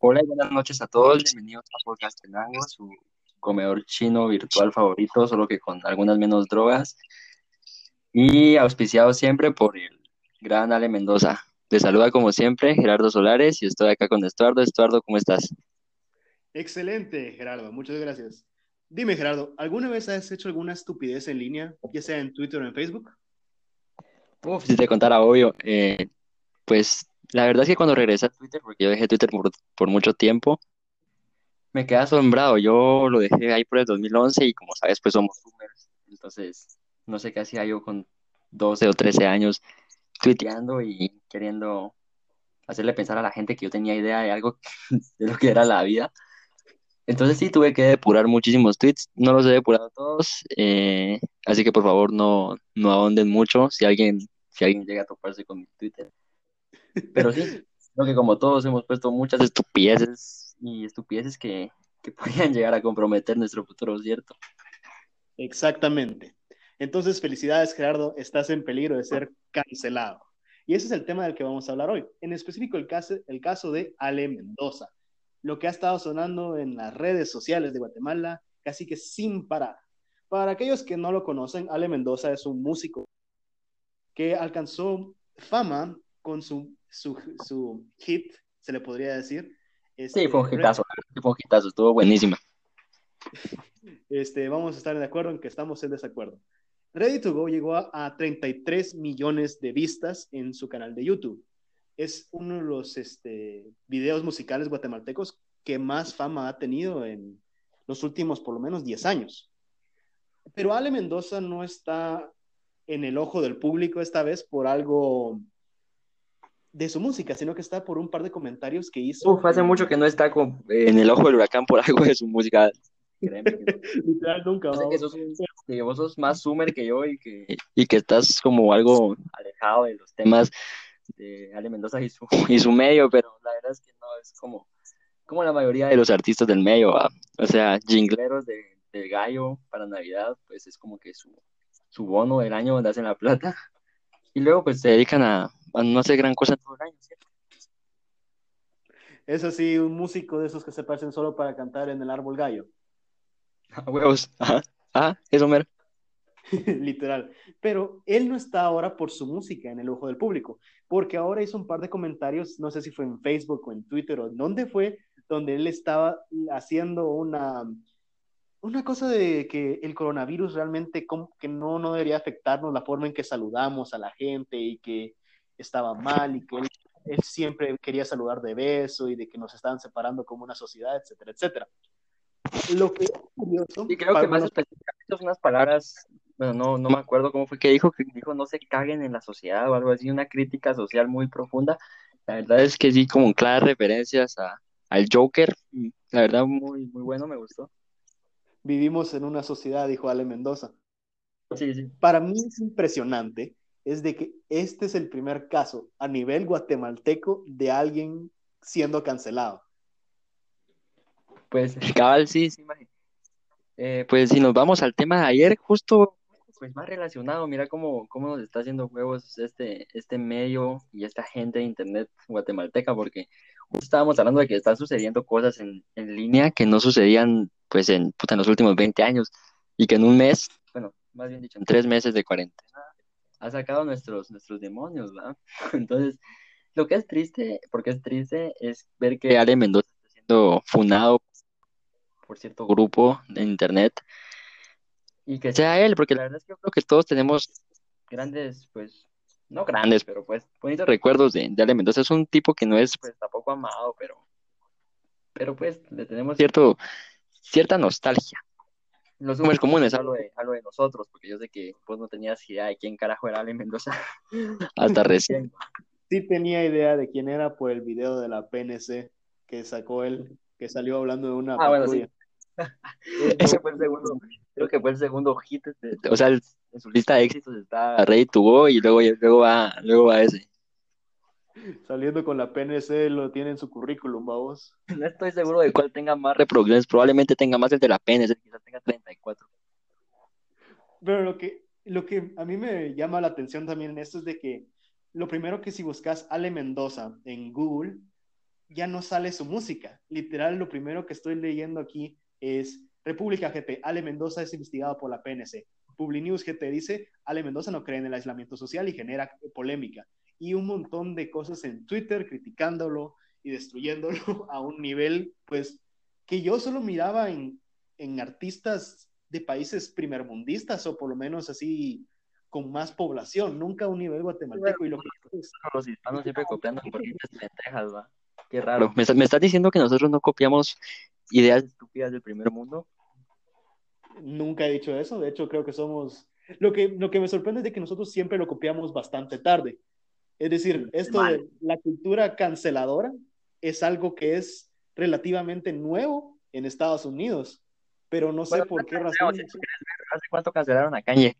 Hola y buenas noches a todos. Bienvenidos a Podcast Tenango, su comedor chino virtual favorito, solo que con algunas menos drogas. Y auspiciado siempre por el gran Ale Mendoza. Te saluda como siempre Gerardo Solares y estoy acá con Estuardo. Estuardo, ¿cómo estás? Excelente, Gerardo. Muchas gracias. Dime, Gerardo, ¿alguna vez has hecho alguna estupidez en línea, ya sea en Twitter o en Facebook? Uf, si te contara, obvio. Eh, pues la verdad es que cuando regresé a Twitter, porque yo dejé Twitter por, mucho tiempo, me quedé asombrado. Yo lo dejé ahí por el 2011 y como sabes, pues somos boomers. Entonces, no sé qué hacía yo con 12 o 13 años tuiteando y queriendo hacerle pensar a la gente que yo tenía idea de algo de lo que era la vida. Entonces sí, tuve que depurar muchísimos tweets. No los he depurado todos, eh, así que por favor no, no ahonden mucho si alguien, si alguien llega a toparse con mi Twitter. Pero sí, creo que como todos hemos puesto muchas estupideces y estupideces que, que podrían llegar a comprometer nuestro futuro, ¿cierto? Exactamente. Entonces, felicidades, Gerardo, estás en peligro de ser cancelado. Y ese es el tema del que vamos a hablar hoy. En específico, el caso, el caso de Ale Mendoza, lo que ha estado sonando en las redes sociales de Guatemala casi que sin parar. Para aquellos que no lo conocen, Ale Mendoza es un músico que alcanzó fama con su su, hit, se le podría decir. Este, sí, fue un hitazo, fue un hitazo, estuvo buenísima. Este, vamos a estar de acuerdo en que estamos en desacuerdo. Ready to Go llegó a, 33 millones de vistas en su canal de YouTube. Es uno de los este, videos musicales guatemaltecos que más fama ha tenido en los últimos por lo menos 10 años. Pero Ale Mendoza no está en el ojo del público esta vez por algo de su música, sino que está por un par de comentarios que hizo. Uf, hace mucho que no está con, en el ojo del huracán por algo de su música. Literal, nunca. que, vos sos más Sumer que yo y que, y que estás como algo alejado de los temas de Ale Mendoza y su, y su medio, pero la verdad es que no, es como, como la mayoría de los artistas del medio, o sea, jingleros de, de gallo para Navidad, pues es como que su, su bono del año donde hacen la plata, y luego pues se dedican a, no hace gran cosa todo el año, ¿cierto? Es así, un músico de esos que se parecen solo para cantar en el árbol gallo. A huevos, ajá, ajá, eso mero. Literal. Pero él no está ahora por su música en el ojo del público, porque ahora hizo un par de comentarios, no sé si fue en Facebook o en Twitter o en dónde fue, donde él estaba haciendo una, una cosa de que el coronavirus realmente que no, no debería afectarnos la forma en que saludamos a la gente y que estaba mal y que él, siempre quería saludar de beso y de que nos estaban separando como una sociedad, etcétera, etcétera. Lo que es curioso. Y creo que más específicamente son unas palabras, bueno, no, no me acuerdo cómo fue que dijo, que dijo no se caguen en la sociedad o algo así, una crítica social muy profunda. La verdad es que sí, como claras referencias a, al Joker, la verdad muy, muy bueno, me gustó. Vivimos en una sociedad, dijo Ale Mendoza. Sí, sí. Para mí es impresionante es de que este es el primer caso a nivel guatemalteco de alguien siendo cancelado. Pues, cabal, sí, sí, eh, pues si nos vamos al tema de ayer, justo pues más relacionado, mira cómo, cómo nos está haciendo juegos este, este medio y esta gente de internet guatemalteca, porque estábamos hablando de que están sucediendo cosas en, en línea que no sucedían pues en, en los últimos 20 años y que en un mes, bueno, más bien dicho, en tres meses de cuarentena, ha sacado nuestros, nuestros demonios, ¿verdad? Entonces, lo que es triste, porque es triste, es ver que Ale Mendoza está siendo funado por cierto grupo de internet y que sea él, porque la verdad es que yo creo que todos tenemos grandes, pues, no grandes, pero pues bonitos recuerdos de, de Ale Mendoza. Es un tipo que no es pues tampoco amado, pero, pero pues le tenemos cierto, cierta nostalgia los números comunes hablo de, hablo de nosotros, porque yo sé que vos no tenías idea de quién carajo era Ale Mendoza hasta recién. Sí tenía idea de quién era por el video de la PNC que sacó él, que salió hablando de una ah, bueno, sí. Ese fue el segundo, creo que fue el segundo hit, o sea, en su lista de éxitos está Ready to Go y luego, luego, va, luego va ese. Saliendo con la PNC lo tiene en su currículum, vamos. No estoy seguro de cuál tenga más reproducciones, probablemente tenga más el de la PNC, quizás tenga 34. Pero lo que, lo que a mí me llama la atención también en esto es de que lo primero que si buscas Ale Mendoza en Google, ya no sale su música. Literal, lo primero que estoy leyendo aquí es República GT, Ale Mendoza es investigado por la PNC. Publinews GT dice, Ale Mendoza no cree en el aislamiento social y genera polémica. Y un montón de cosas en Twitter criticándolo y destruyéndolo a un nivel, pues, que yo solo miraba en, en artistas de países primermundistas o por lo menos así con más población, nunca a un nivel guatemalteco. y lo que los hispanos siempre copiando por lentejas, va. Qué raro. ¿Me, ¿Me estás diciendo que nosotros no copiamos ideas estúpidas del primer mundo? Nunca he dicho eso. De hecho, creo que somos. Lo que, lo que me sorprende es de que nosotros siempre lo copiamos bastante tarde. Es decir, esto de la cultura canceladora es algo que es relativamente nuevo en Estados Unidos, pero no sé por qué razón. ¿Hace cuánto cancelaron a Kanye?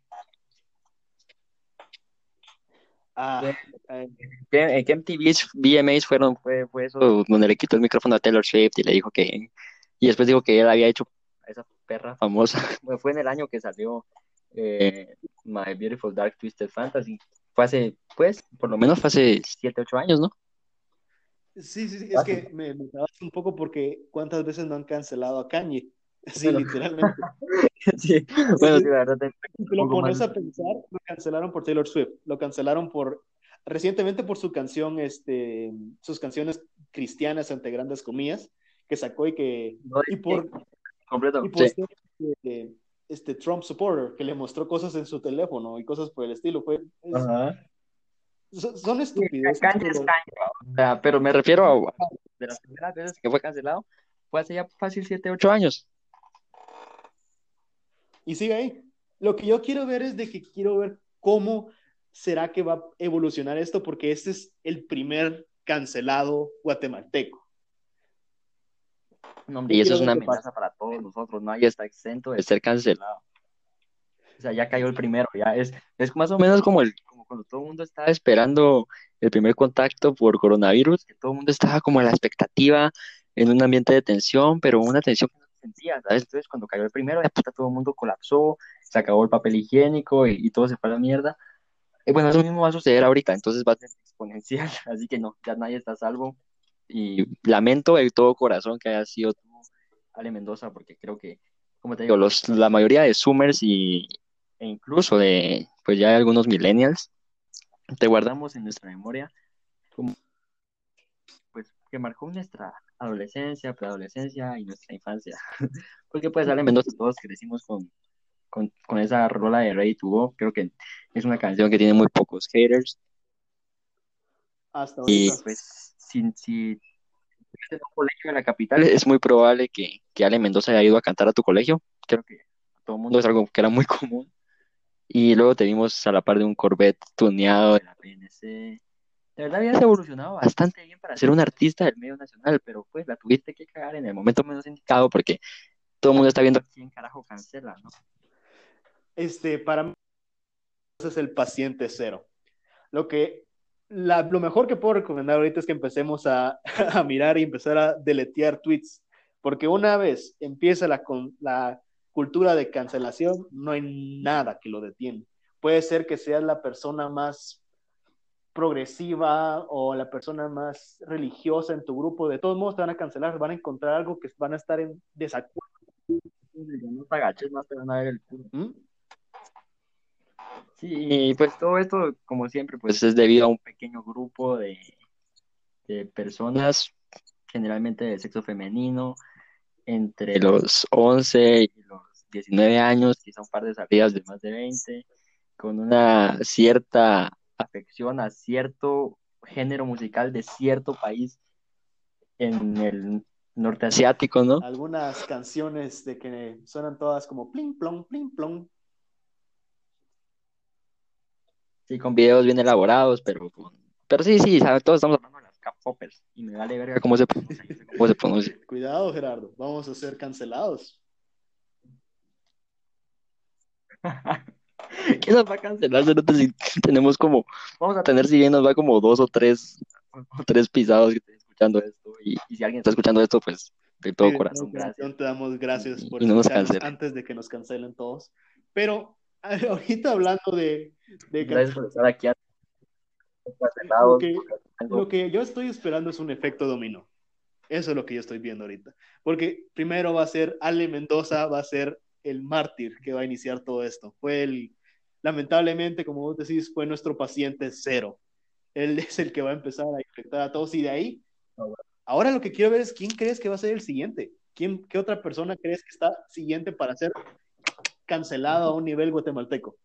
Ah, en que MTV VMAs fueron, fue, fue eso donde le quitó el micrófono a Taylor Swift y le dijo que, y después dijo que él había hecho a esa perra famosa, fue en el año que salió eh, My Beautiful Dark Twisted Fantasy, fue hace, pues, por lo menos fue hace 7, 8 años, ¿no? Sí, sí, sí, es que me, me un poco porque cuántas veces no han cancelado a Kanye. Sí, literalmente. sí, bueno, sí, la verdad. Si lo pones a pensar, lo cancelaron por Taylor Swift, lo cancelaron por, recientemente por su canción, este, sus canciones cristianas ante grandes comillas, que sacó y que, y por, completo, y por ser, este, este, Trump supporter, que le mostró cosas en su teléfono y cosas por el estilo, fue, Ajá. son, estúpidos. pero me refiero a, de las primeras veces que fue cancelado, fue hace ya fácil 7, 8 años y sigue ahí. Lo que yo quiero ver es de que quiero ver cómo será que va a evolucionar esto, porque este es el primer cancelado guatemalteco. Y eso es una amenaza para todos nosotros, nadie está exento de ser cancelado. O sea, ya cayó el primero, ya es, es más o menos como, el, como cuando todo el mundo estaba esperando el primer contacto por coronavirus, que todo el mundo estaba como en la expectativa, en un ambiente de tensión, pero una tensión sentía, ¿sabes? Entonces, cuando cayó el primero, ya puta, todo el mundo colapsó, se acabó el papel higiénico y, todo se fue a la mierda. Y bueno, eso mismo va a suceder ahorita, entonces va a ser exponencial, así que no, ya nadie está a salvo. Y lamento de todo corazón que haya sido tú, Ale Mendoza, porque creo que, como te digo, los, la mayoría de Zoomers y, e incluso de, pues ya algunos millennials, te guardamos en nuestra memoria como, pues, que marcó nuestra adolescencia, preadolescencia y nuestra infancia. Porque pues Ale Mendoza todos crecimos con, con, con, esa rola de Ready to Go. Creo que es una canción que tiene muy pocos haters. Hasta Y pues si, si en un colegio en la capital es muy probable que, que Ale Mendoza haya ido a cantar a tu colegio. Creo que a todo el mundo es algo que era muy común. Y luego te vimos a la par de un Corvette tuneado de la PNC de verdad habías evolucionado bastante bien para ser un artista del medio nacional, pero pues la tuviste que cagar en el momento menos indicado porque todo el mundo está viendo quién carajo cancela, ¿no? Este, para mí, es el paciente cero. Lo que, la, lo mejor que puedo recomendar ahorita es que empecemos a, a, mirar y empezar a deletear tweets, porque una vez empieza la, la cultura de cancelación, no hay nada que lo detiene. Puede ser que seas la persona más progresiva o la persona más religiosa en tu grupo, de todos modos te van a cancelar, van a encontrar algo que van a estar en desacuerdo. No te agaches, te van a ver el culo. ¿Mm? Sí, pues todo esto, como siempre, pues es debido a un pequeño grupo de, de personas, generalmente de sexo femenino, entre los 11 y los 19 años, quizá un par de salidas de más de 20, con una cierta afección a cierto género musical de cierto país en el norte asiático, ¿no? Algunas canciones de que suenan todas como pling plong, pling plong. Sí, con videos bien elaborados, pero pero sí, sí, todos estamos hablando de las K-popers y me vale verga cómo se pronuncia, cómo se pronuncia. Cuidado, Gerardo, vamos a ser cancelados. ¿Quién nos va a cancelar? tenemos como, vamos a tener si bien nos va como dos o tres, o tres pisados que estén escuchando esto. Y, si alguien está escuchando esto, pues de todo corazón, gracias. Te damos gracias por y, antes de que nos cancelen todos. Pero ahorita hablando de... de gracias por estar aquí. Lo que, lo que yo estoy esperando es un efecto dominó. Eso es lo que yo estoy viendo ahorita. Porque primero va a ser Ale Mendoza, va a ser el mártir que va a iniciar todo esto. Fue el, lamentablemente, como vos decís, fue nuestro paciente cero. Él es el que va a empezar a infectar a todos y de ahí. Ahora lo que quiero ver es quién crees que va a ser el siguiente. ¿Quién, ¿Qué otra persona crees que está siguiente para ser cancelado a un nivel guatemalteco?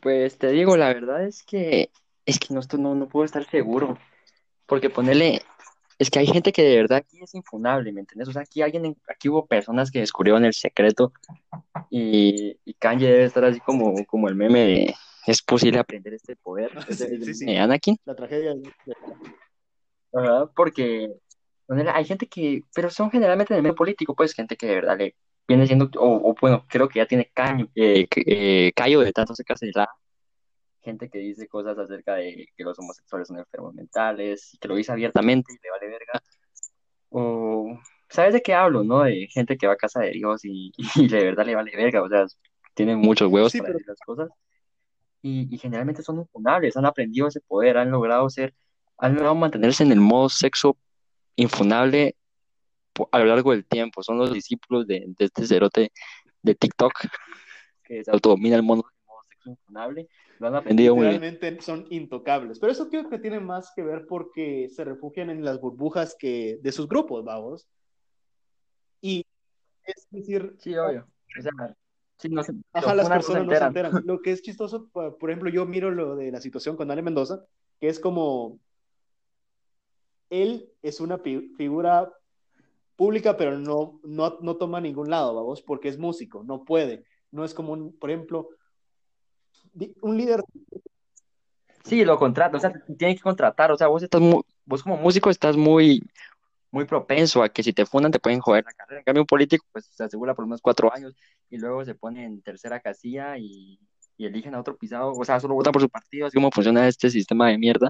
Pues te digo, la verdad es que es que no, no, no puedo estar seguro. Porque ponerle, es que hay gente que de verdad aquí es infunable, ¿me entiendes? O sea, aquí alguien, aquí hubo personas que descubrieron el secreto y, y Kanye debe estar así como, como el meme de es posible aprender este poder Sí, sí, sí. Anakin. La tragedia. Ajá, porque ponele, hay gente que, pero son generalmente en el medio político, pues gente que de verdad le viene siendo, o, o bueno, creo que ya tiene caño, eh, eh, callo de tanto se cancelar gente que dice cosas acerca de que los homosexuales son enfermos mentales y que lo dice abiertamente y le vale verga. O, ¿sabes de qué hablo, no? De gente que va a casa de Dios y, y de verdad le vale verga, o sea, tienen muchos huevos Sí, para pero- decir las cosas. Y, y generalmente son infunables, han aprendido ese poder, han logrado ser, han logrado mantenerse en el modo sexo infunable a lo largo del tiempo. Son los discípulos de, de este cerote de TikTok que se autodomina el modo sexo infunable. Lo han aprendido muy bien. Literalmente son intocables. Pero eso creo que tiene más que ver porque se refugian en las burbujas que, de sus grupos, vamos. Y es decir, Sí, obvio. O sea, sí, no se, Ajá, los las funan, no se personas no se enteran. enteran. Lo que es chistoso, por por ejemplo, yo miro lo de la situación con Ale Mendoza, que es como él es una figura pública, pero no, no, no toma ningún lado, vamos, porque es músico, no puede. No es como, un, por ejemplo, un líder. Sí, lo contrata, o sea, tienen que contratar, o sea, vos estás muy, vos como músico estás muy, muy propenso a que si te fundan te pueden joder la carrera. En cambio, un político, pues se asegura por unos cuatro años y luego se pone en tercera casilla y, y eligen a otro pisado, o sea, solo votan por su partido, así como funciona este sistema de mierda.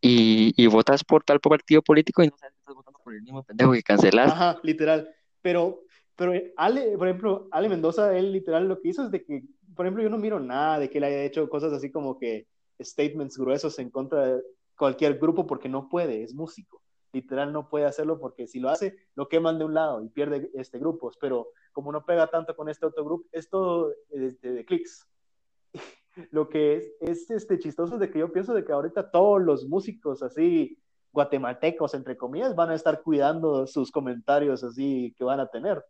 Y, y votas por tal partido político y no sabes que estás votando por el mismo pendejo que cancelas. Ajá, literal. Pero, pero Ale, por ejemplo, Ale Mendoza, él literal lo que hizo es de que, por ejemplo, yo no miro nada de que él haya hecho cosas así como que statements gruesos en contra de cualquier grupo porque no puede, es músico. Literal no puede hacerlo porque si lo hace, lo queman de un lado y pierde este grupos, pero como no pega tanto con este otro grupo, es todo este, de clics. Lo que es, es este, chistoso es de que yo pienso de que ahorita todos los músicos así guatemaltecos, entre comillas, van a estar cuidando sus comentarios así que van a tener.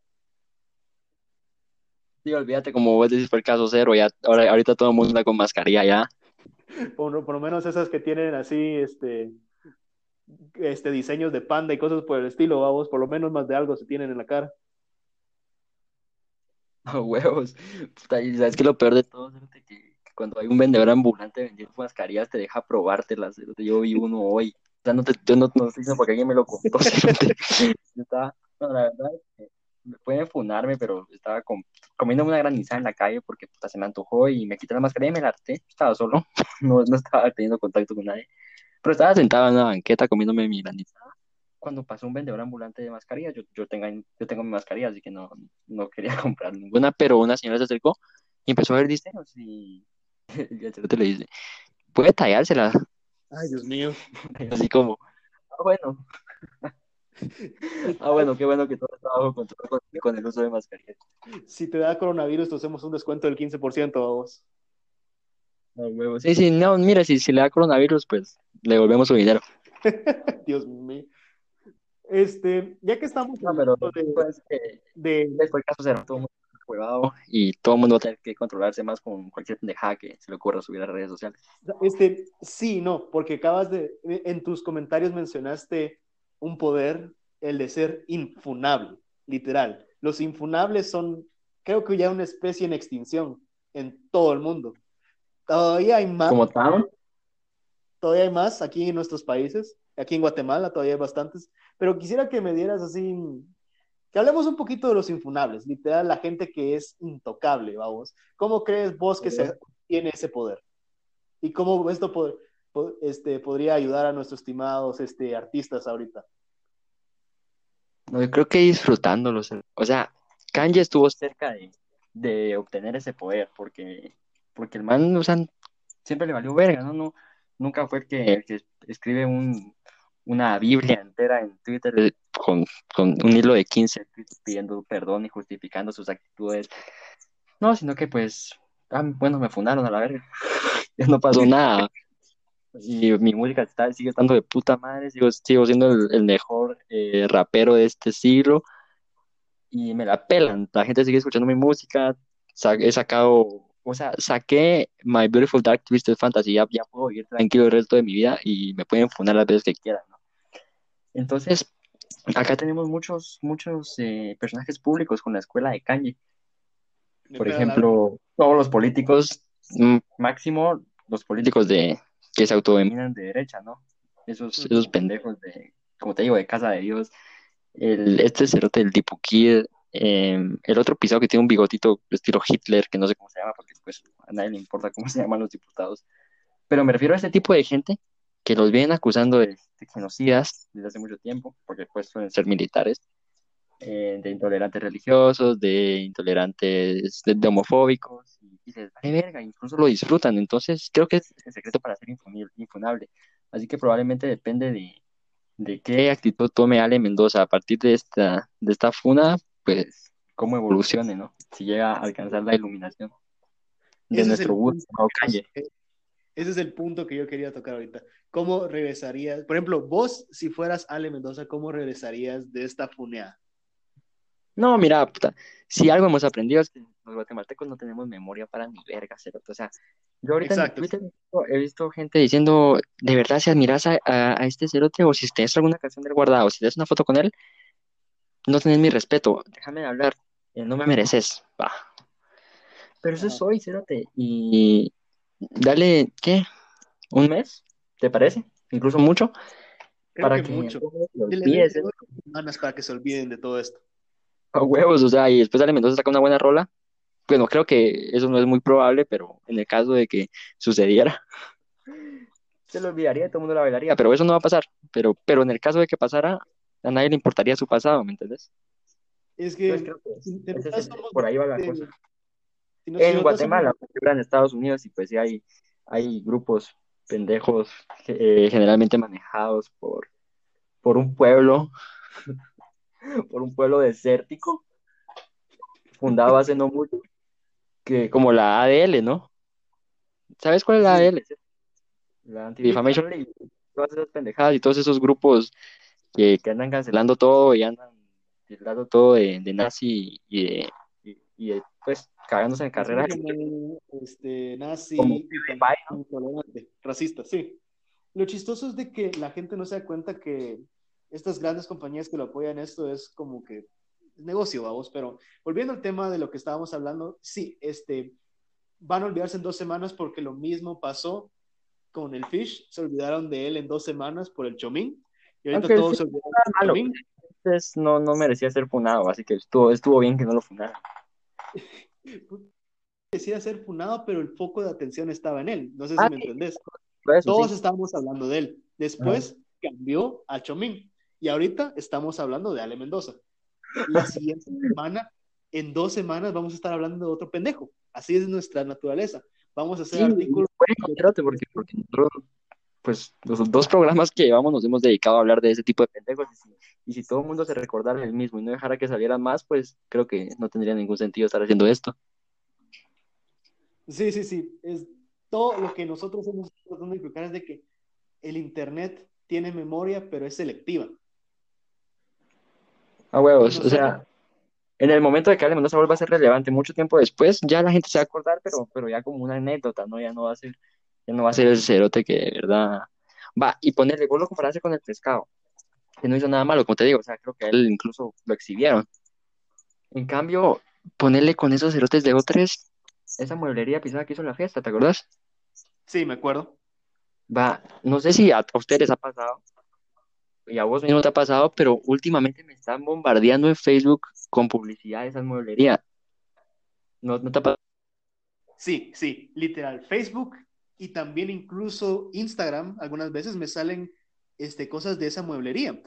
Sí, olvídate, como vos decís, fue el caso cero, ya, ahora, ahorita todo el mundo anda con mascarilla ya. Por, por lo menos esas que tienen así, este, este, diseños de panda y cosas por el estilo, vamos, por lo menos más de algo se tienen en la cara. Oh, huevos. Puta, y sabes que lo peor de todo es que cuando hay un vendedor ambulante vendiendo mascarillas te deja probártelas. Yo vi uno hoy. O sea, no te, yo no, no diciendo porque alguien me lo contó. estaba, no, la verdad que me pueden funarme, pero estaba com- comiendo una granizada en la calle porque se me antojó y me quité la mascarilla y me la harté. Estaba solo, no, no estaba teniendo contacto con nadie. Pero estaba sentado en una banqueta comiéndome mi granizada. Cuando pasó un vendedor ambulante de mascarillas, yo, yo, tengo, yo tengo mi mascarilla, así que no, no quería comprar ninguna, pero una señora se acercó y empezó a ver diseños y el cerote le dice, puede tallársela. Ay, Dios mío. Así como, ah, bueno. Ah, bueno, qué bueno que todo está bajo control con, con el uso de mascarillas. Si te da coronavirus, te hacemos un descuento del 15%, vamos. Ah, huevo. Sí, sí, no, mira, si, si le da coronavirus, pues le devolvemos su dinero. Dios mío. Este, ya que estamos No, pero de, pues que de- después el caso cero, todo huevado y todo el mundo va a tener que controlarse más con cualquier pendejada que se le ocurra subir a las redes sociales. Este, sí, no, porque acabas de, en tus comentarios mencionaste un poder, el de ser infunable, literal. Los infunables son, creo que ya una especie en extinción en todo el mundo. Todavía hay más, Como tal, todavía hay más aquí en nuestros países, aquí en Guatemala todavía hay bastantes, pero quisiera que me dieras así, que hablemos un poquito de los infunables, literal, la gente que es intocable, vamos. ¿Cómo crees vos que se tiene ese poder? ¿Y cómo esto este, podría ayudar a nuestros estimados este, artistas ahorita? no, yo creo que disfrutándolos. O sea, Kanye estuvo cerca de, de obtener ese poder porque, porque el man, o sea, siempre le valió verga, ¿no? No, nunca fue el que, el que escribe un, una Biblia entera en Twitter eh, con, con un hilo de 15 tweets pidiendo perdón y justificando sus actitudes. No, sino que pues, ah, bueno, me fundaron a la verga. ya no pasó nada. Y mi música está, sigue estando de puta madre, sigo, sigo siendo el, el mejor eh, rapero de este siglo. Y me la pelan. La gente sigue escuchando mi música. Sa- he sacado, o sea, saqué My Beautiful Dark Twisted Fantasy. Ya, ya puedo vivir tranquilo el resto de mi vida y me pueden fundar las veces que quieran. Entonces, acá tenemos muchos, muchos eh, personajes públicos con la escuela de Kanye. Por ejemplo, todos los políticos, mm, máximo los políticos de que se autodenominan de derecha, ¿no? Esos, esos pendejos de, como te digo, de Casa de Dios. El, este cerote del tipo Kid, eh, el otro pisado que tiene un bigotito estilo Hitler, que no sé cómo se llama, porque pues a nadie le importa cómo se llaman los diputados. Pero me refiero a este tipo de gente que los vienen acusando de, de genocidas desde hace mucho tiempo, porque pues suelen ser militares, eh, de intolerantes religiosos, de intolerantes, de, de homofóbicos, y dices, vale verga, incluso lo disfrutan, entonces creo que es el secreto para ser infunable. Así que probablemente depende de, de qué actitud tome Ale Mendoza a partir de esta, de esta funa, pues cómo evolucione, ¿no? Si llega a alcanzar la iluminación de Ese nuestro gusto, ¿no? Calle. Ese es el punto que yo quería tocar ahorita. ¿Cómo regresarías? Por ejemplo, vos, si fueras Ale Mendoza, ¿cómo regresarías de esta funeada? No, mira, puta, si algo hemos aprendido es que los guatemaltecos no tenemos memoria para ni verga, cerote. O sea, yo ahorita en. Twitter he visto, gente diciendo, de verdad, si admiras a, a- a este cerote o si tenés alguna canción del guardado, o si tienes una foto con él, no tenés mi respeto, déjame hablar, eh, no me mereces, va. Pero eso soy, cerote, y dale, ¿qué? ¿Un mes? ¿Te parece? Incluso mucho, Creo para que que mucho. se Dile olvide, 20 cerote. semanas para que se olviden de todo esto. A huevos, o sea, y después Ale Mendoza saca una buena rola. Bueno, creo que eso no es muy probable, pero en el caso de que sucediera, se lo olvidaría y todo el mundo la bailaría, pero eso no va a pasar. Pero, pero en el caso de que pasara, a nadie le importaría su pasado, ¿me entiendes? Es que Entonces creo si es por ahí va la de- cosa. Si no- si En Guatemala, en Estados Unidos, y pues sí hay, hay grupos pendejos eh, generalmente manejados por, por un pueblo, por un pueblo desértico, fundado hace no mucho, que como la ADL, ¿no? ¿Sabes cuál es la. ADL? La Anti-Defamation League, todas esas pendejadas y todos esos grupos que, que andan cancelando todo y andan tildando todo de, de nazi y de, y, de, pues cagándose en carrera. Como, este, nazi y intolerante, racista, sí. Lo chistoso es de que la gente no se da cuenta que estas grandes compañías que lo apoyan esto es como que es negocio, vamos, pero volviendo al tema de lo que estábamos hablando, sí, este, van a olvidarse en dos semanas porque lo mismo pasó con el Fish, se olvidaron de él en dos semanas por el Chomín, y ahorita Aunque todos se olvidaron del. Chomín. Entonces no, no merecía ser funado, así que estuvo, estuvo bien que no lo funaran. Decía ser funado, pero el foco de atención estaba en él, no sé si Ah, me entendés. Eso, Todos sí. estábamos hablando de él. Después cambió a Chomín. Y ahorita estamos hablando de Ale Mendoza. La siguiente semana, en dos semanas, vamos a estar hablando de otro pendejo. Así es nuestra naturaleza. Vamos a hacer Sí, artículos. bueno, espérate, porque, porque nosotros, pues, los dos programas que llevamos nos hemos dedicado a hablar de ese tipo de pendejos. Y y si todo el mundo se recordara el mismo y no dejara que salieran más, pues creo que no tendría ningún sentido estar haciendo esto. Sí, sí, sí. Es todo lo que nosotros hemos tratando de explicar es de que el Internet tiene memoria, pero es selectiva. A huevos, o sea, en el momento de que Ale Mendoza vuelva a ser relevante mucho tiempo después, ya la gente se va a acordar, pero, pero ya como una anécdota, ¿no? Ya no va a ser, ya no va a ser el cerote que de verdad va. Y ponerle, vos lo comparaste con el pescado, que no hizo nada malo, como te digo, o sea, creo que a él incluso lo exhibieron. En cambio, ponerle con esos cerotes de O3, esa mueblería pisada que hizo en la fiesta, ¿te acordás? Sí, me acuerdo. Va, no sé si a, a ustedes ha pasado, y a vos mismo te ha pasado, pero últimamente me están bombardeando en Facebook con publicidad de esas mueblerías. ¿No, no te ha pasado? Sí, sí, literal. Facebook y también incluso Instagram, algunas veces me salen este, cosas de esa mueblería.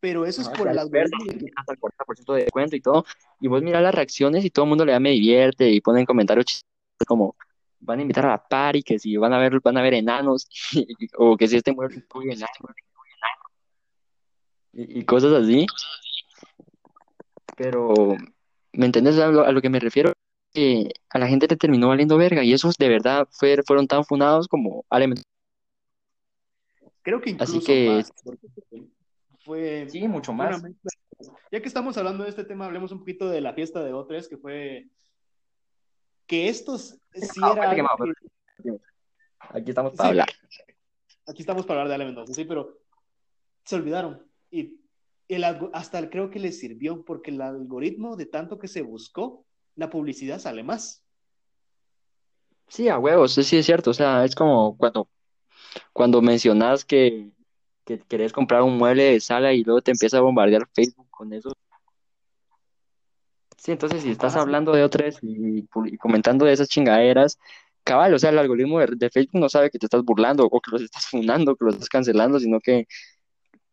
Pero eso es Ajá, por ofertas, algoritmo. hasta el 40% de descuento y todo. Y vos mirás las reacciones y todo el mundo le da me divierte y pone en comentarios chistes como van a invitar a la party, que si van a ver, van a ver enanos, o que si este mueble incluye enanos, y, y cosas así. Pero, ¿me entiendes a lo, a lo que me refiero? Que a la gente le terminó valiendo verga, y esos de verdad fue- fueron tan funados como Ale Mendoza. Creo que Así incluso que, más, fue, sí, mucho más. Ya que estamos hablando de este tema, hablemos un poquito de la fiesta de O3, que fue que estos sí era que, Aquí estamos para sí, hablar. aquí estamos para hablar de Ale Mendoza, sí, pero se olvidaron. Y el, hasta el- creo que les sirvió, porque el algoritmo de tanto que se buscó, la publicidad sale más. Sí, a huevos, sí es cierto. O sea, es como cuando, cuando mencionas que, que querés comprar un mueble de sala y luego te empieza a bombardear Facebook con eso. Sí, entonces si estás sí. hablando de otras y, y comentando de esas chingaderas, cabal, o sea, el algoritmo de, de Facebook no sabe que te estás burlando o que los estás funando, que los estás cancelando, sino que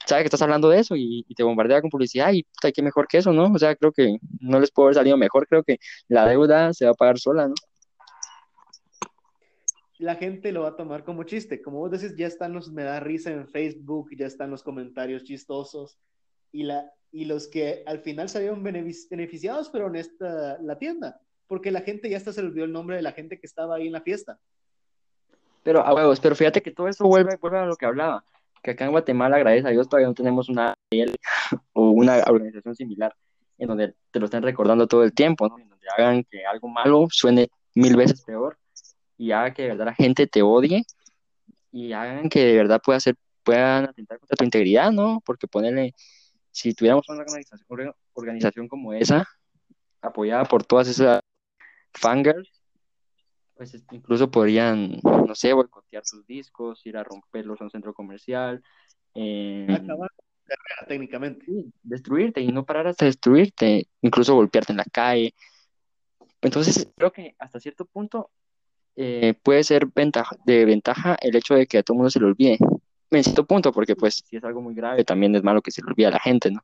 sabe que estás hablando de eso y, y te bombardea con publicidad y puta, qué mejor que eso, ¿no? O sea, creo que no les puede haber salido mejor, creo que la deuda se va a pagar sola, ¿no? La gente lo va a tomar como chiste. Como vos decís, ya están los me da risa en Facebook, ya están los comentarios chistosos y, la, y los que al final salieron benefic- beneficiados, pero en esta, la tienda, porque la gente ya hasta se olvidó el nombre de la gente que estaba ahí en la fiesta. Pero a huevos, pero fíjate que todo eso vuelve, vuelve a lo que hablaba, que acá en Guatemala, gracias a Dios, todavía no tenemos una o una organización similar en donde te lo estén recordando todo el tiempo, ¿no? En donde hagan que algo malo suene mil veces peor y haga que de verdad la gente te odie y hagan que de verdad pueda ser, puedan atentar contra tu integridad, ¿no? Porque ponerle, si tuviéramos una organización, orga- organización como esa, apoyada por todas esas fangirls, pues es- incluso podrían, no sé, boicotear tus discos, ir a romperlos a un centro comercial, eh, Acabar carrera técnicamente. destruirte y no parar hasta destruirte, incluso golpearte en la calle. Entonces, creo que hasta cierto punto eh, puede ser ventaja, de ventaja el hecho de que a todo mundo se le olvide. En cierto punto, porque pues si es algo muy grave, también es malo que se le olvide a la gente, ¿no?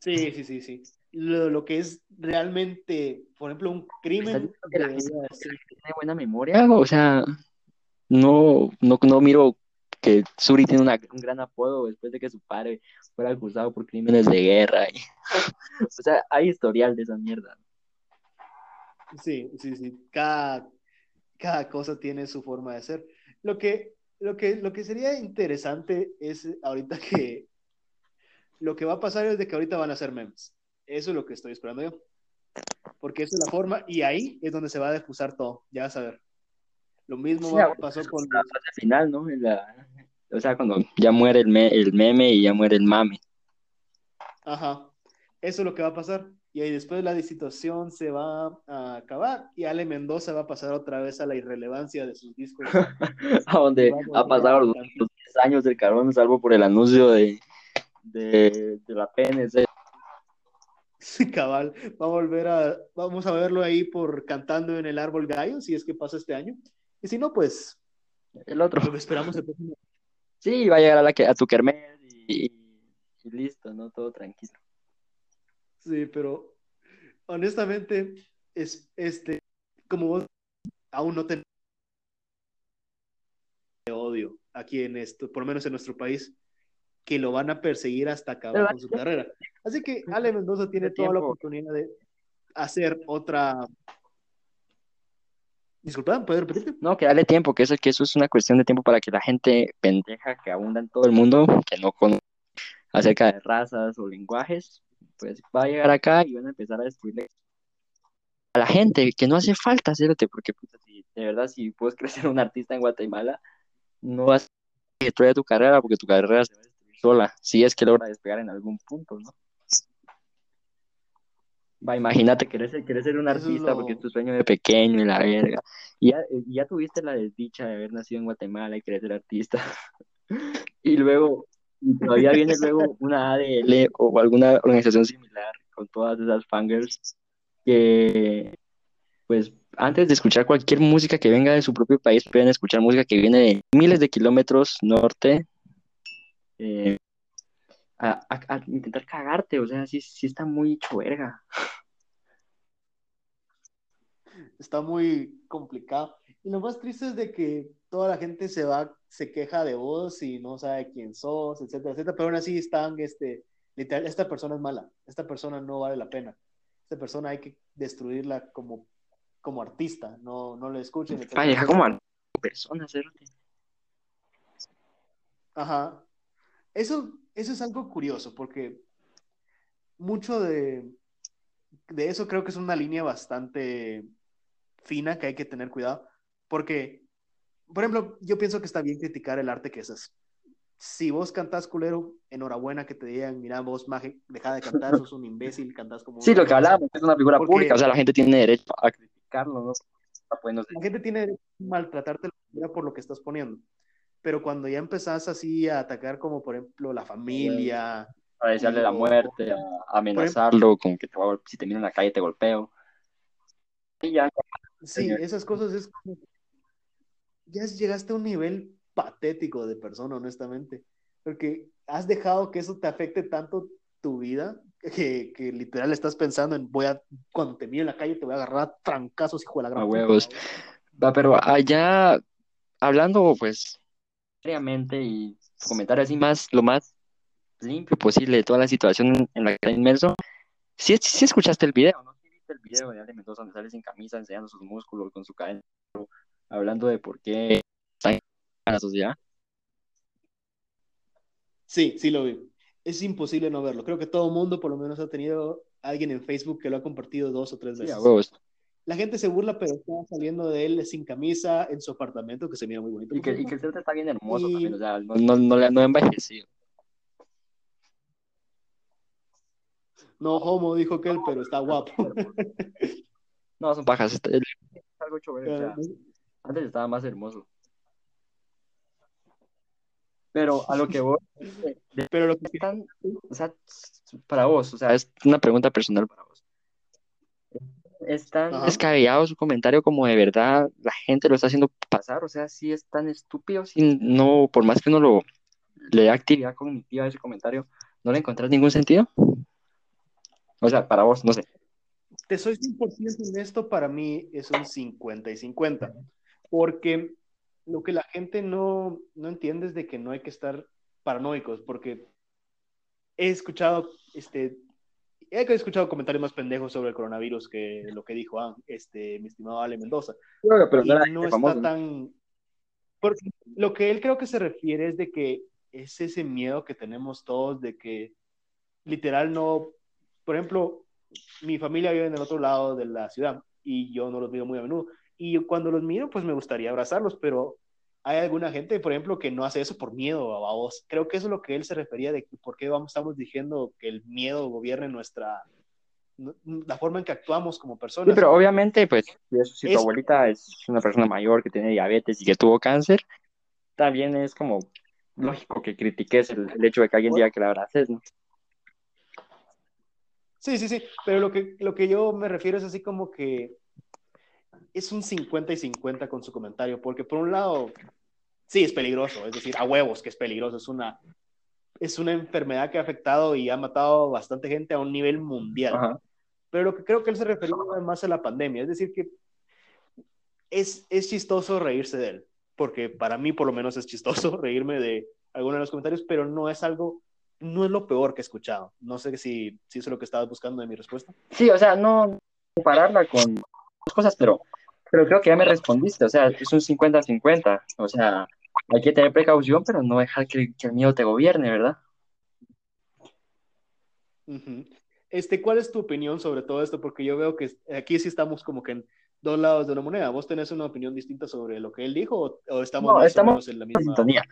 Sí, sí, sí, sí. Lo, lo que es realmente, por ejemplo, un ¿Estás crimen la gente tiene buena memoria? O sea, no, no, no miro que Suri tiene una- un gran apodo después de que su padre fuera acusado por crímenes de guerra. y- o sea, hay historial de esa mierda. Sí, sí, sí. Cada, cada cosa tiene su forma de ser. Lo que, lo que, lo que sería interesante es ahorita que lo que va a pasar es de que ahorita van a hacer memes. Eso es lo que estoy esperando yo. Porque esa es la forma y ahí es donde se va a difusar todo. Ya vas a ver. Lo mismo Sí, pasó con la fase final, ¿no? En la- o sea, cuando ya muere el, me- el meme y ya muere el mame. Ajá. Eso es lo que va a pasar. Y ahí después la situación se va a acabar y Ale Mendoza va a pasar otra vez a la irrelevancia de sus discos. A donde ha pasado los, cantar. los 10 años del carbón, salvo por el anuncio de, de, de la PNC. Sí, cabal, va a volver a, vamos a verlo ahí por cantando en el árbol gallo, si es que pasa este año. Y si no, pues El otro. lo esperamos el próximo. Sí, va a llegar a, la que, a tu kermés y, y listo, ¿no? Todo tranquilo. Sí, pero honestamente, es este, como vos aún no tenemos odio aquí en esto, por lo menos en nuestro país, que lo van a perseguir hasta acabar con su carrera. Así que Ale Mendoza tiene toda la oportunidad de hacer otra. Disculpa, ¿puedes repetirte? No, que darle tiempo, que eso, que eso es una cuestión de tiempo para que la gente pendeja que abunda en todo el mundo, que no conoce acerca de razas o lenguajes, pues va a llegar acá y van a empezar a destruirle a la gente, que no hace falta hacerte, porque puta, si, de verdad, si puedes crecer un artista en Guatemala, no vas a destruir tu carrera, porque tu carrera se va a destruir sola, si es que logra despegar en algún punto, ¿no? Va, imagínate, querés, ser- querés ser un artista porque es tu sueño de pequeño y la verga. Y ya, ya tuviste la desdicha de haber nacido en Guatemala y querer ser artista. Y luego, y todavía viene luego una ADL o alguna organización similar con todas esas fangirls que, pues, antes de escuchar cualquier música que venga de su propio país, pueden escuchar música que viene de miles de kilómetros norte. eh, a, intentar cagarte, o sea, sí, sí está muy hecho verga. Está muy complicado. Y lo más triste es de que toda la gente se va, se queja de vos y no sabe quién sos, etcétera, etcétera, pero aún así están, este, literal, esta persona es mala, esta persona no vale la pena, esta persona hay que destruirla como, como artista, no, no le escuchen. Ay, deja como persona, Ajá. Eso, eso es algo curioso, porque mucho de, de eso creo que es una línea bastante fina que hay que tener cuidado, porque, por ejemplo, yo pienso que está bien criticar el arte que es. Si vos cantás culero, enhorabuena que te digan, mira, vos, maje, deja de cantar, sos un imbécil, cantás como... Sí, lo que hablábamos, es una figura pública, o sea, la gente tiene derecho a criticarlo, ¿no? La gente tiene derecho a maltratarte por lo que estás poniendo, pero cuando ya empezás así a atacar como, por ejemplo, la familia... A desearle la muerte, a amenazarlo con que te si te miro en la calle te golpeo. Y ya, Sí, esas cosas es como. Ya llegaste a un nivel patético de persona, honestamente. Porque has dejado que eso te afecte tanto tu vida que, que literal estás pensando en voy a, cuando te mire en la calle te voy a agarrar a trancazos, hijo de la gran. A huevos. Va, pero allá, hablando pues seriamente y comentar así más, lo más limpio posible de toda la situación en la que está inmerso, si sí escuchaste el video, ¿no? El video de Ale Mendoza donde sale sin camisa enseñando sus músculos con su cadena, hablando de por qué está en la sociedad. Sí, sí lo vi. Es imposible no verlo. Creo que todo el mundo por lo menos ha tenido alguien en Facebook que lo ha compartido dos o tres veces. La gente se burla, pero está saliendo de él sin camisa en su apartamento, que se mira muy bonito. Y que, y que el centro está bien hermoso también, o sea, no, no, no, no ha envejecido. No homo, dijo que él, pero está guapo. no, son pajas. Está, es algo chévere. antes estaba más hermoso. Pero a lo que voy. pero lo que están. O sea, para vos, o sea, es una pregunta personal para vos. ¿Es tan descabellado su comentario como de verdad la gente lo está haciendo pasar? O sea, si es tan estúpido, si no, por más que uno lo le dé actividad cognitiva a ese comentario, ¿no le encontrás ningún sentido? O sea, para vos, no sé. Te soy 100% honesto, para mí es un 50 y 50, porque lo que la gente no, no entiende es de que no hay que estar paranoicos, porque he escuchado, este, he escuchado comentarios más pendejos sobre el coronavirus que lo que dijo ah, este, mi estimado Ale Mendoza. pero no, está tan... Porque lo que él creo que se refiere es de que es ese miedo que tenemos todos de que literal no por ejemplo, mi familia vive en el otro lado de la ciudad y yo no los miro muy a menudo. Y cuando los miro, pues me gustaría abrazarlos, pero hay alguna gente, por ejemplo, que no hace eso por miedo a vos. Creo que eso es lo que él se refería de por qué vamos, estamos diciendo que el miedo gobierne nuestra, la forma en que actuamos como personas. Sí, pero obviamente, pues, si tu abuelita es una persona mayor que tiene diabetes y que tuvo cáncer, también es como lógico que critiques el, el hecho de que alguien diga que la abraces, ¿no? Sí, sí, sí, pero lo que, lo que yo me refiero es así como que es un 50 y 50 con su comentario, porque por un lado, sí, es peligroso, es decir, a huevos que es peligroso, es una, es una enfermedad que ha afectado y ha matado bastante gente a un nivel mundial. Pero lo que creo que él se refería más a la pandemia, es decir, que es, es chistoso reírse de él, porque para mí por lo menos es chistoso reírme de algunos de los comentarios, pero no es algo no es lo peor que he escuchado. No sé si, si eso es lo que estabas buscando en mi respuesta. Sí, o sea, no compararla con cosas, pero, pero creo que ya me respondiste. O sea, es un 50-50. O sea, hay que tener precaución, pero no dejar que, el miedo te gobierne, ¿verdad? Este, ¿cuál es tu opinión sobre todo esto? Porque yo veo que aquí sí estamos como que en dos lados de una moneda. ¿Vos tenés una opinión distinta sobre lo que él dijo o, estamos, estamos en la misma sintonía?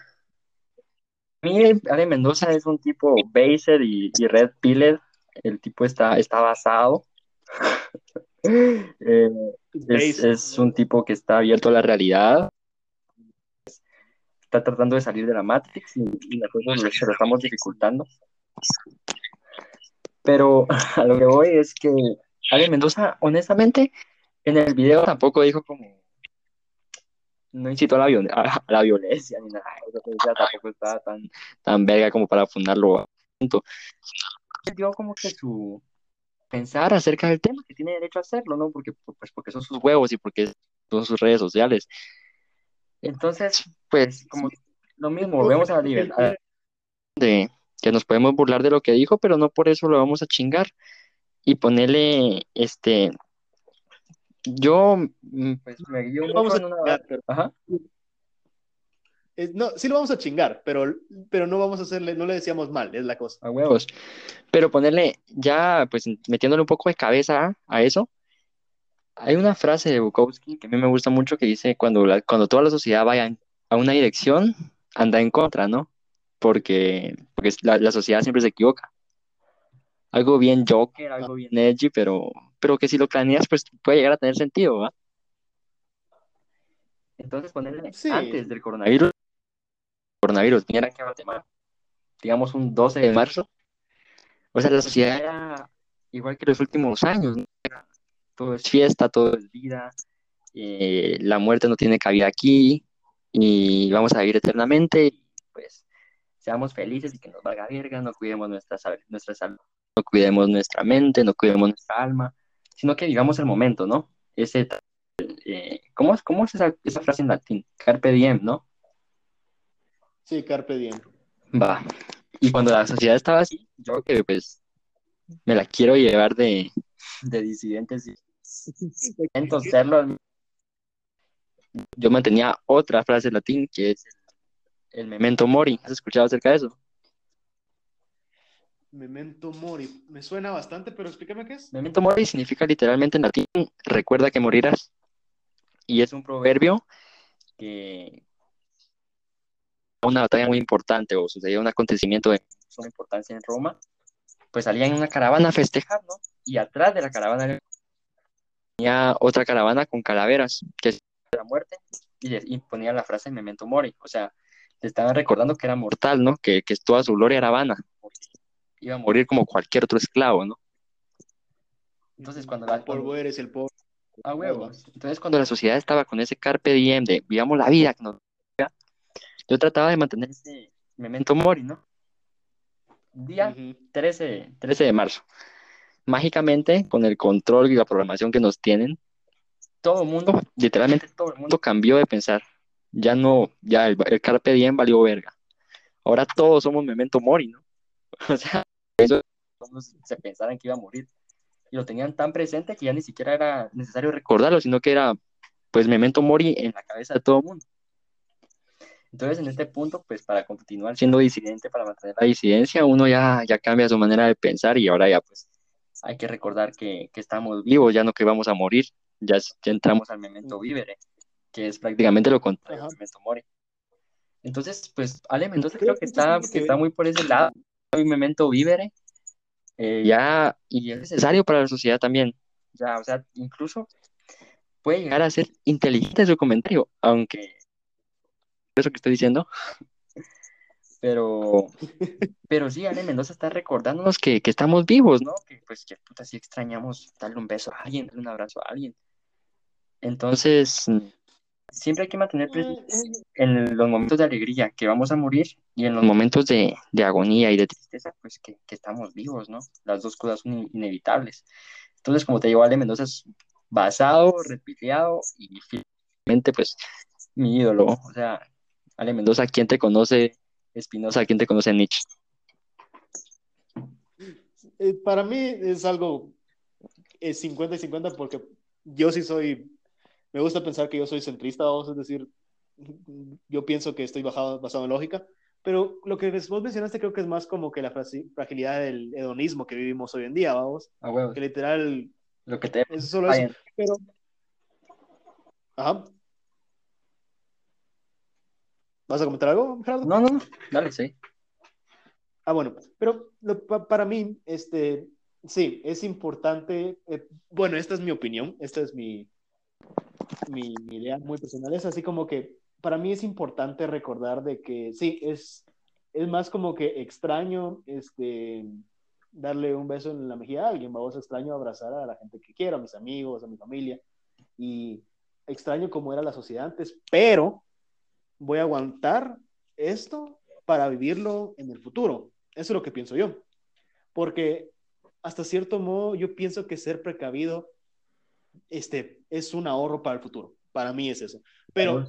Mí, Ale Mendoza es un tipo baser y, red pillar. El tipo está, está basado. Eh, es, un tipo que está abierto a la realidad. Está tratando de salir de la Matrix y, nosotros se lo estamos dificultando. Pero a lo que voy es que Ale Mendoza, honestamente, en el video tampoco dijo como no incitó a la, a, la violencia ni nada. Esa tampoco estaba tan, tan verga como para fundarlo. Dio como que su pensar acerca del tema, que tiene derecho a hacerlo, ¿no? Porque, pues, porque son sus huevos y porque son sus redes sociales. Entonces, pues, como lo mismo, volvemos a la libertad de que nos podemos burlar de lo que dijo, pero no por eso lo vamos a chingar y ponerle, este, yo, mm, pues, me guío mucho en una... Ajá. No, sí lo vamos a chingar, pero, pero no vamos a hacerle, no le decíamos mal, es la cosa. A huevos. Pero ponerle, ya, pues, metiéndole un poco de cabeza a eso, hay una frase de Bukowski que a mí me gusta mucho que dice, cuando, cuando toda la sociedad vaya a una dirección, anda en contra, ¿no? Porque, porque la, la sociedad siempre se equivoca. Algo bien Joker, algo bien edgy, pero, pero que si lo planeas, pues puede llegar a tener sentido, ¿va? Entonces, ponerle antes del coronavirus, coronavirus viniera aquí a Guatemala, digamos un 12 de marzo, o sea, la sociedad era igual que los últimos años, todo es fiesta, todo es vida, eh, la muerte no tiene cabida aquí y vamos a vivir eternamente, y pues seamos felices y que nos valga verga, no cuidemos nuestra, nuestra salud, no cuidemos nuestra mente, no cuidemos nuestra alma, sino que vivamos el momento, ¿no? Ese, eh, ¿cómo, ¿Cómo es esa, esa frase en latín? Carpe diem, ¿no? Sí, carpe diem. Va. Y cuando la sociedad estaba así, yo que pues me la quiero llevar de, de disidentes y serlo. Yo mantenía otra frase en latín que es el memento mori. ¿Has escuchado acerca de eso? Memento mori. Me suena bastante, pero explícame qué es. Memento mori significa literalmente en latín recuerda que morirás. Y es un proverbio que una batalla muy importante o sucedió un acontecimiento de suma importancia en Roma, pues salían en una caravana a festejar, ¿no? Y atrás de la caravana tenía otra caravana con calaveras, que es la muerte, y, ponía la frase memento mori, o sea, le estaban recordando que era mortal, ¿no? Que, que toda su gloria era vana, iba a morir como cualquier otro esclavo, ¿no? Entonces, cuando la... polvo eres el polvo. Ah, huevos. Entonces, cuando la sociedad estaba con ese carpe diem de vivamos la vida que nos yo trataba de mantener ese memento mori, ¿no? Día 13, 13 de marzo. Mágicamente, con el control y la programación que nos tienen, todo el mundo, literalmente todo el mundo cambió de pensar. Ya no, ya el, carpe diem valió verga. Ahora todos somos memento mori, ¿no? O sea, eso se pensaran que iba a morir. Y lo tenían tan presente que ya ni siquiera era necesario recordarlo, sino que era, pues, memento mori en la cabeza de todo el mundo. Entonces, en este punto, pues para continuar siendo disidente, para mantener la disidencia, uno ya, ya cambia su manera de pensar y ahora ya pues hay que recordar que, que estamos vivos, ya no que vamos a morir, ya, ya entramos al memento vivere, que es prácticamente lo contrario al memento mori. Entonces, pues Ale Mendoza creo que está, que está muy por ese lado, un memento vivere, eh, ya, y es necesario para la sociedad también, ya, o sea, incluso puede llegar a ser inteligente su comentario, aunque eso que estoy diciendo. Pero, pero sí, Ale Mendoza está recordándonos que, que estamos vivos, ¿no? Que pues que puta, sí extrañamos darle un beso a alguien, darle un abrazo a alguien. Entonces, siempre hay que mantener presente en los momentos de alegría que vamos a morir y en los momentos de, de agonía y de tristeza, pues que, que, estamos vivos, ¿no? Las dos cosas son inevitables. Entonces, como te digo, Ale Mendoza es basado, repiteado y finalmente, pues, mi ídolo. O sea, Ale Mendoza, ¿quién te conoce? Espinosa, ¿quién te conoce Nietzsche? Eh, para mí es algo es 50 y 50 porque yo sí soy, me gusta pensar que yo soy centrista, vamos a decir, yo pienso que estoy basado, basado en lógica, pero lo que vos mencionaste creo que es más como que la fragilidad del hedonismo que vivimos hoy en día, vamos. Ah, que literal... Lo que te... Es solo eso, pero... Ajá. ¿Vas a comentar algo, Gerardo? No, no, no, dale, sí. Ah, bueno, pero para mí, este, sí, es importante, eh, bueno, esta es mi opinión, esta es mi, mi, idea muy personal, es así como que para mí es importante recordar de que sí, es, es más como que extraño este, darle un beso en la mejilla a alguien, vamos, extraño abrazar a la gente que quiero, a mis amigos, a mi familia, y extraño cómo era la sociedad antes, pero voy a aguantar esto para vivirlo en el futuro. Eso es lo que pienso yo. Porque hasta cierto modo, yo pienso que ser precavido este, es un ahorro para el futuro. Para mí es eso. Pero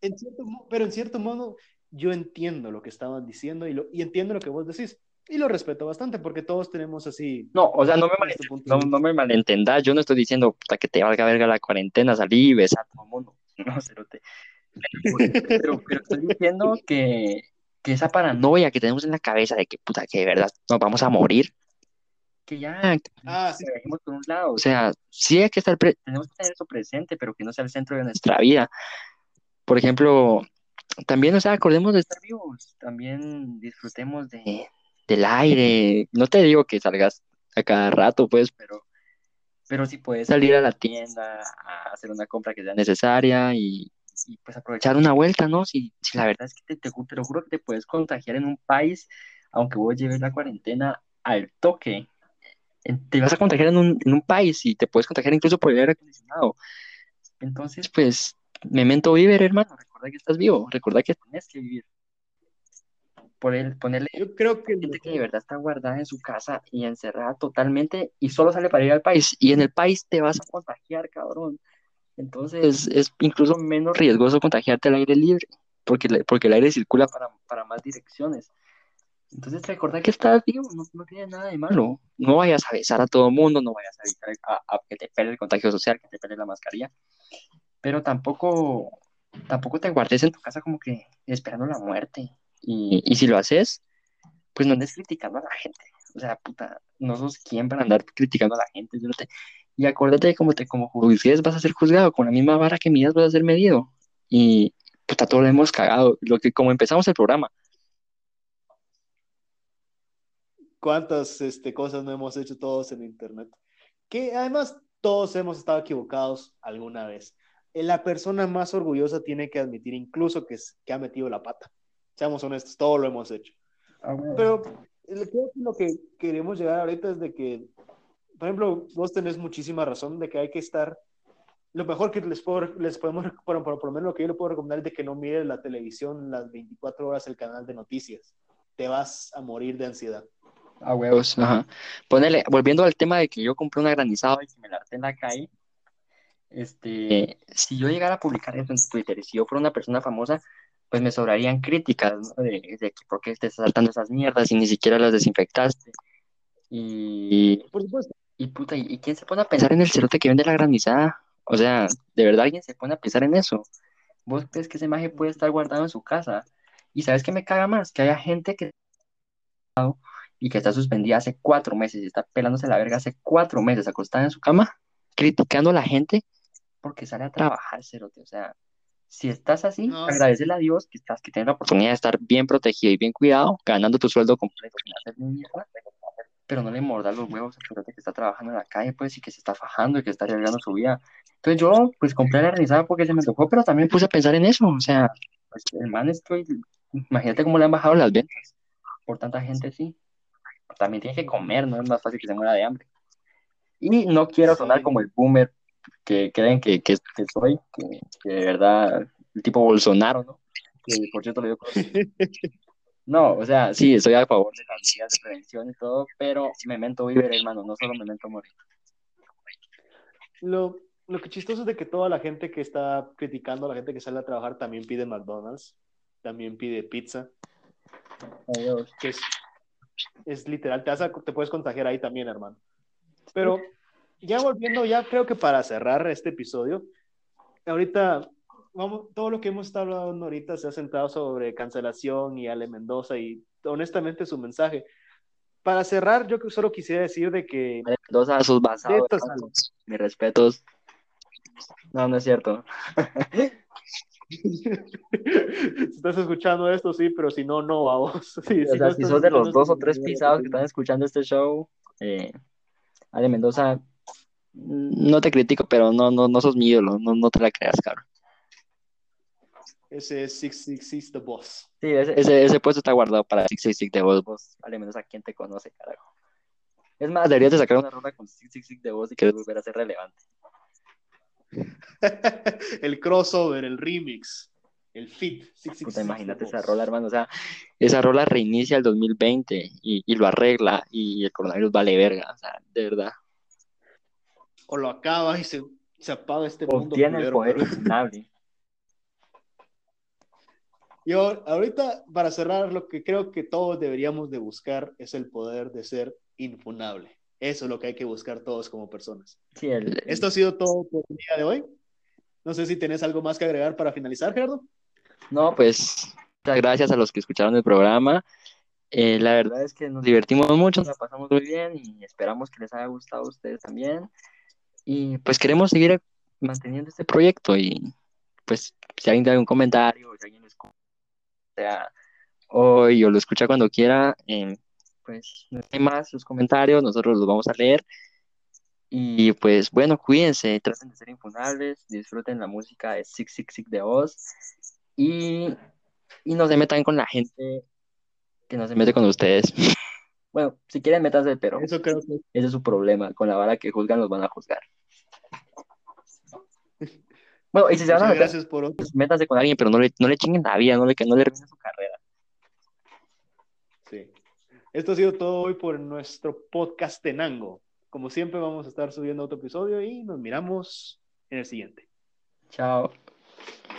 en cierto, pero en cierto modo, yo entiendo lo que estaban diciendo y, lo, y entiendo lo que vos decís. Y lo respeto bastante porque todos tenemos así. No, o sea, no me, este no, me malentendas. Yo no estoy diciendo puta, que te valga verga la cuarentena, salí y besar a todo el mundo. No, cerote. Pero, pero, estoy diciendo que, que, esa paranoia que tenemos en la cabeza de que puta, que de verdad nos vamos a morir, que ya ah, sí. por un lado. O sea, sí hay que estar, tenemos que tener eso presente, pero que no sea el centro de nuestra vida. Por ejemplo, también, o sea, acordemos de estar vivos, también disfrutemos de, del aire. No te digo que salgas a cada rato, pues, pero, pero si puedes salir a la tienda a hacer una compra que sea necesaria y, pues aprovechar una vuelta, ¿no? Si, si la verdad es que te, te, te, lo juro que te puedes contagiar en un país, aunque vos lleves la cuarentena al toque, te vas a contagiar en un, en un país y te puedes contagiar incluso por el aire acondicionado. Entonces, pues, memento vivir, hermano, recuerda que estás vivo, recuerda que tienes que vivir por él, ponerle yo creo que gente que de verdad está guardada en su casa y encerrada totalmente y solo sale para ir al país y en el país te vas a contagiar, cabrón. Entonces es incluso menos riesgoso contagiarte al aire libre porque, porque el aire circula para, para más direcciones. Entonces recuerda que estás vivo, no, no, tiene nada de malo. No vayas a besar a todo el mundo, no vayas a a, que te pele el contagio social, que te pele la mascarilla, pero tampoco, tampoco te guardes en tu casa como que esperando la muerte. Y, si lo haces, pues no andes criticando a la gente. O sea, puta, no sos quien para andar criticando a la gente. Y acuérdate de cómo te como juzgues vas a ser juzgado, con la misma vara que midas vas a ser medido. Y puta, todo lo hemos cagado. Lo que, como empezamos el programa. ¿Cuántas este, cosas no hemos hecho todos en Internet? Que además todos hemos estado equivocados alguna vez. La persona más orgullosa tiene que admitir incluso que, que ha metido la pata. Seamos honestos, todo lo hemos hecho. Ah, Pero lo que queremos llegar ahorita es de que, por ejemplo, vos tenés muchísima razón de que hay que estar. Lo mejor que les, puedo, les podemos, por, por, lo menos lo que yo le puedo recomendar es de que no mires la televisión las 24 horas el canal de noticias. Te vas a morir de ansiedad. A huevos, ajá. Ponele, volviendo al tema de que yo compré una granizada y me la harté en la calle, este, si yo llegara a publicar eso en Twitter, si yo fuera una persona famosa, pues me sobrarían críticas, ¿no? De, de que por qué estás saltando esas mierdas y ni siquiera las desinfectaste. Y, por supuesto. Y puta, ¿y quién se pone a pensar en el cerote que vende la granizada? O sea, ¿de verdad alguien se pone a pensar en eso? ¿Vos crees que esa imagen puede estar guardada en su casa? Y ¿sabes qué me caga más? Que haya gente que y que está suspendida hace cuatro meses y está pelándose la verga hace cuatro meses acostada en su cama, criticando a la gente porque sale a trabajar, cerote. O sea, si estás así, agradecele a Dios que estás, que tienes la oportunidad de estar bien protegido y bien cuidado, ganando tu sueldo completo sin hacer mierda, pero no le mordas los huevos al que está trabajando en la calle, pues, y que se está fajando y que está arriesgando su vida. Entonces yo, pues, compré la realizada porque se me tocó, pero también puse a pensar en eso, o sea, pues, el man estoy, imagínate cómo le han bajado las ventas por tanta gente así. También tiene que comer, no es más fácil que se muera de hambre. Y no quiero sonar como el boomer que creen que, que, soy, que, de verdad, el tipo Bolsonaro, ¿no? Que por cierto lo digo No, o sea, sí, estoy a favor de las medidas de prevención y todo, pero memento vivir, hermano, no solo memento morir. Lo, lo que chistoso es de que toda la gente que está criticando la gente que sale a trabajar también pide McDonald's, también pide pizza. Adiós. Que es, es literal, te, te puedes contagiar ahí también, hermano. Pero ya volviendo, ya creo que para cerrar este episodio, ahorita, vamos, todo lo que hemos estado hablando ahorita se ha centrado sobre cancelación y Ale Mendoza y honestamente su mensaje. Para cerrar, yo solo quisiera decir de que... Ale Mendoza, sus basados, mis respetos. No, no es cierto. si estás escuchando esto, sí, pero si no, no, vamos. Sí, o sea, si, sos de los dos o tres pisados que están escuchando este show, eh, Ale Mendoza, no te critico, pero no, no, no sos mi ídolo, no, no te la creas, cabrón. Ese es 666 The Boss. Sí, ese, ese, puesto está guardado para 666 The Boss. Vos, al menos a quien te conoce, carajo. Es más, deberías de sacar una ronda con 666 The Boss y quieres volver a ser relevante. el crossover, el remix. El fit. Puta, imagínate esa rola, hermano. O sea, esa rola reinicia el 2020 y, y lo arregla y el coronavirus vale verga. O sea, de verdad. O lo acaba y se, se apaga este O mundo. tiene el poder infinable. Yo, ahorita, para cerrar, lo que creo que todos deberíamos de buscar es el poder de ser infunable. Eso es lo que hay que buscar todos como personas. Sí, el, Esto ha sido todo por el día de hoy. No sé si tenés algo más que agregar para finalizar, Gerardo. No, pues muchas gracias a los que escucharon el programa. Eh, la verdad es que nos divertimos mucho, nos la pasamos muy bien y esperamos que les haya gustado a ustedes también. Y pues queremos seguir manteniendo este proyecto y pues si alguien tiene un comentario, si alguien lo escucha, sea hoy o lo escucha cuando quiera, eh, pues no hay más sus comentarios, nosotros los vamos a leer. Y pues bueno, cuídense, traten de ser infunables, disfruten la música de Six Six Six de Oz y, y no se metan con la gente que no se mete con ustedes. Bueno, si quieren, métanse, pero Eso creo que ese es su problema. Con la vara que juzgan, los van a juzgar. Bueno, y si se van a meter, gracias por otro. pues métanse con alguien, pero no le, no le chinguen la vida, no le, no le arruinen su carrera. Esto ha sido todo hoy por nuestro podcast Tenango. Como siempre, vamos a estar subiendo otro episodio y nos miramos en el siguiente. Chao.